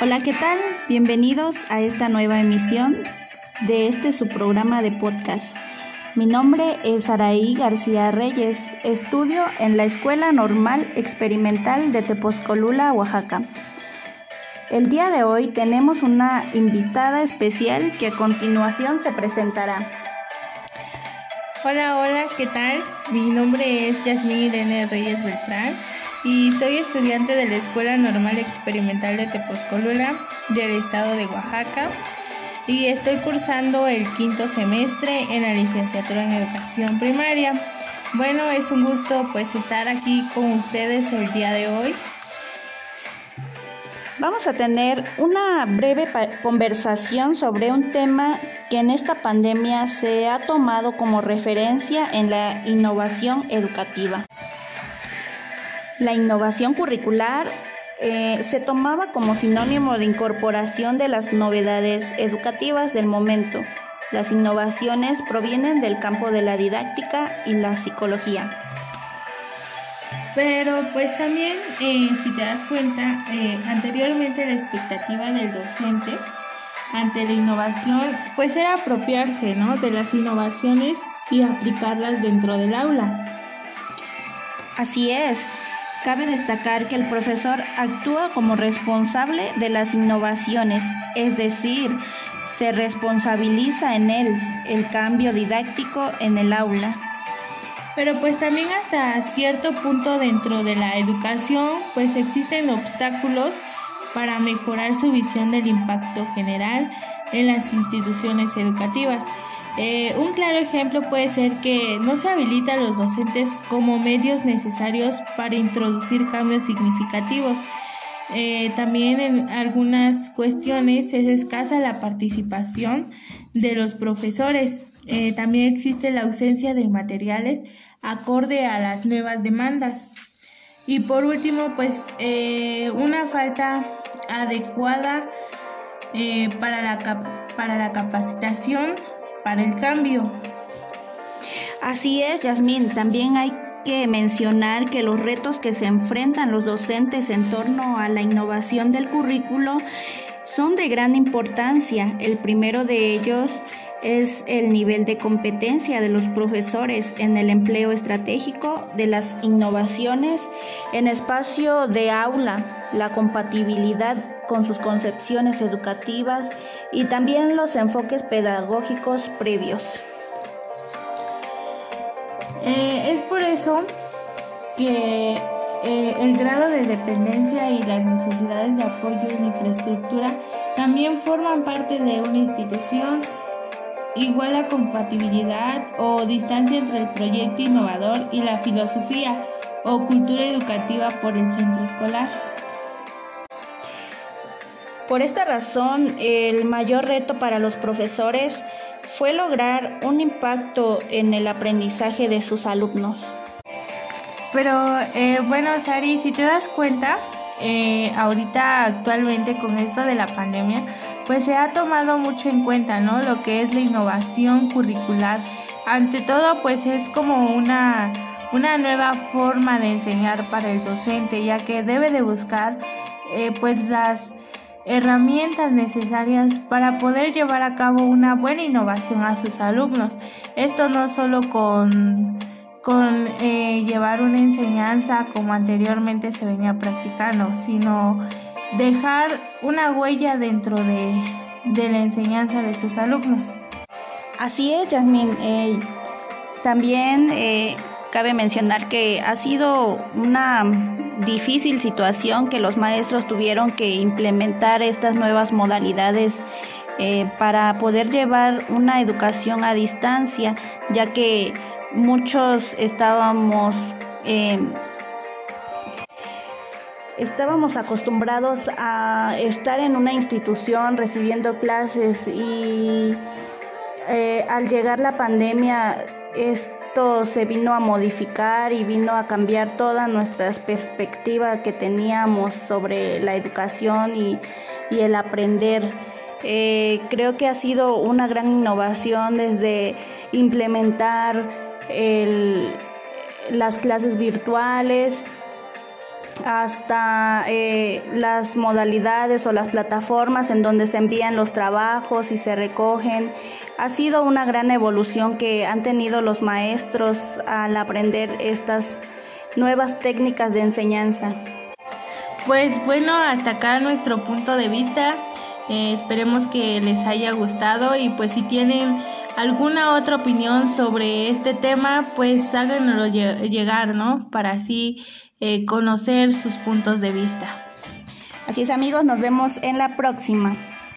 Hola, ¿qué tal? Bienvenidos a esta nueva emisión de este su programa de podcast. Mi nombre es Araí García Reyes. Estudio en la Escuela Normal Experimental de Tepozcolula, Oaxaca. El día de hoy tenemos una invitada especial que a continuación se presentará. Hola, hola, ¿qué tal? Mi nombre es Yasmín Irene Reyes Beltrán y soy estudiante de la Escuela Normal Experimental de Tepozcolula del estado de Oaxaca y estoy cursando el quinto semestre en la licenciatura en educación primaria. Bueno, es un gusto pues estar aquí con ustedes el día de hoy. Vamos a tener una breve conversación sobre un tema que en esta pandemia se ha tomado como referencia en la innovación educativa. La innovación curricular eh, se tomaba como sinónimo de incorporación de las novedades educativas del momento. Las innovaciones provienen del campo de la didáctica y la psicología. Pero pues también, eh, si te das cuenta, eh, anteriormente la expectativa del docente ante la innovación, pues era apropiarse ¿no? de las innovaciones y aplicarlas dentro del aula. Así es. Cabe destacar que el profesor actúa como responsable de las innovaciones, es decir, se responsabiliza en él el cambio didáctico en el aula. Pero pues también hasta cierto punto dentro de la educación pues existen obstáculos para mejorar su visión del impacto general en las instituciones educativas. Eh, un claro ejemplo puede ser que no se habilita a los docentes como medios necesarios para introducir cambios significativos. Eh, también en algunas cuestiones es escasa la participación de los profesores. Eh, también existe la ausencia de materiales acorde a las nuevas demandas. Y por último, pues una falta adecuada para, la para la capacitación el cambio. Así es, Yasmín. También hay que mencionar que los retos que se enfrentan los docentes en torno a la innovación del currículo son de gran importancia. El primero de ellos es el nivel de competencia de los profesores en el empleo estratégico de las innovaciones en espacio de aula, la compatibilidad con sus concepciones educativas y también los enfoques pedagógicos previos. Eh, es por eso que eh, el grado de dependencia y las necesidades de apoyo en infraestructura también forman parte de una institución. Igual la compatibilidad o distancia entre el proyecto innovador y la filosofía o cultura educativa por el centro escolar. Por esta razón, el mayor reto para los profesores fue lograr un impacto en el aprendizaje de sus alumnos. Pero eh, bueno, Sari, si te das cuenta, eh, ahorita actualmente con esto de la pandemia, pues se ha tomado mucho en cuenta, ¿no? Lo que es la innovación curricular. Ante todo, pues es como una, una nueva forma de enseñar para el docente, ya que debe de buscar eh, pues las herramientas necesarias para poder llevar a cabo una buena innovación a sus alumnos. Esto no solo con, con eh, llevar una enseñanza como anteriormente se venía practicando, sino dejar una huella dentro de, la enseñanza de sus alumnos. Así es, Yasmin. Eh, también eh, cabe mencionar que ha sido una difícil situación que los maestros tuvieron que implementar estas nuevas modalidades para poder llevar una educación a distancia, ya que muchos estábamos eh, estábamos acostumbrados a estar en una institución recibiendo clases y eh, al llegar la pandemia es se vino a modificar y vino a cambiar toda nuestra perspectiva que teníamos sobre la educación y, el aprender. Eh, creo que ha sido una gran innovación desde implementar las clases virtuales hasta eh, las modalidades o las plataformas en donde se envían los trabajos y se recogen. Ha sido una gran evolución que han tenido los maestros al aprender estas nuevas técnicas de enseñanza. Pues bueno, hasta acá nuestro punto de vista. Eh, esperemos que les haya gustado y pues si tienen alguna otra opinión sobre este tema, pues háganoslo llegar, ¿no? Para así eh, conocer sus puntos de vista. Así es amigos, nos vemos en la próxima.